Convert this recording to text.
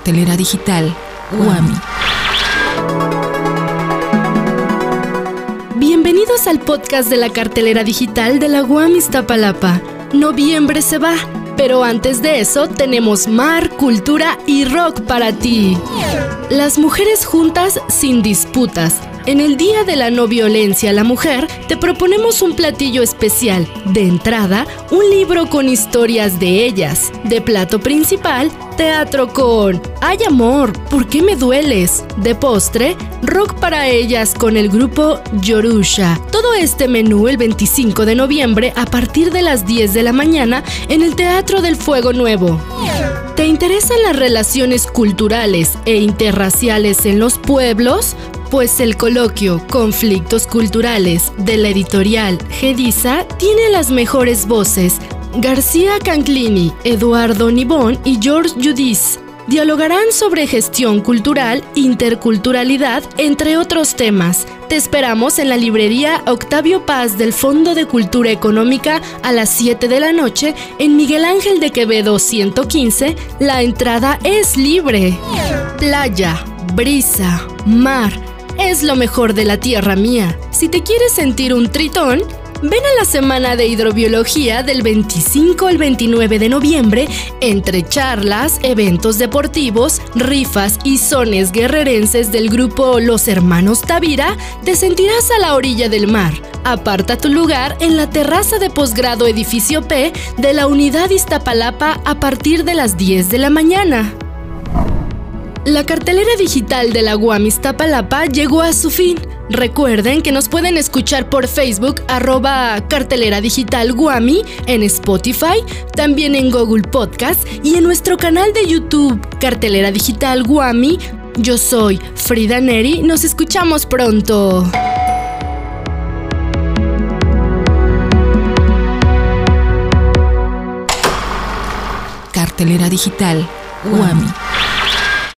Cartelera digital Guami. Bienvenidos al podcast de la cartelera digital de la Guam Iztapalapa. Noviembre se va, pero antes de eso tenemos mar, cultura y rock para ti. Las mujeres juntas sin disputas. En el Día de la No Violencia a la Mujer te proponemos un platillo especial. De entrada, un libro con historias de ellas. De plato principal, teatro con Ay amor, ¿por qué me dueles? De postre, rock para ellas con el grupo Yorusha. Todo este menú el 25 de noviembre a partir de las 10 de la mañana en el Teatro del Fuego Nuevo. ¿Te interesan las relaciones culturales e interraciales en los pueblos? Pues el coloquio Conflictos Culturales de la editorial Gedisa tiene las mejores voces. García Canclini, Eduardo Nibón y George Judis dialogarán sobre gestión cultural, interculturalidad, entre otros temas. Te esperamos en la librería Octavio Paz del Fondo de Cultura Económica a las 7 de la noche en Miguel Ángel de Quevedo 115. La entrada es libre. Playa, brisa, mar es lo mejor de la tierra mía. Si te quieres sentir un tritón, ven a la semana de hidrobiología del 25 al 29 de noviembre entre charlas, eventos deportivos, rifas y sones guerrerenses del grupo Los Hermanos Tavira, te sentirás a la orilla del mar. Aparta tu lugar en la terraza de posgrado edificio P de la unidad Iztapalapa a partir de las 10 de la mañana. La cartelera digital de la UAM Iztapalapa llegó a su fin. Recuerden que nos pueden escuchar por Facebook arroba cartelera digital Guami, en Spotify, también en Google Podcast y en nuestro canal de YouTube Cartelera Digital Guami. Yo soy Frida Neri, nos escuchamos pronto. Cartelera digital Guami.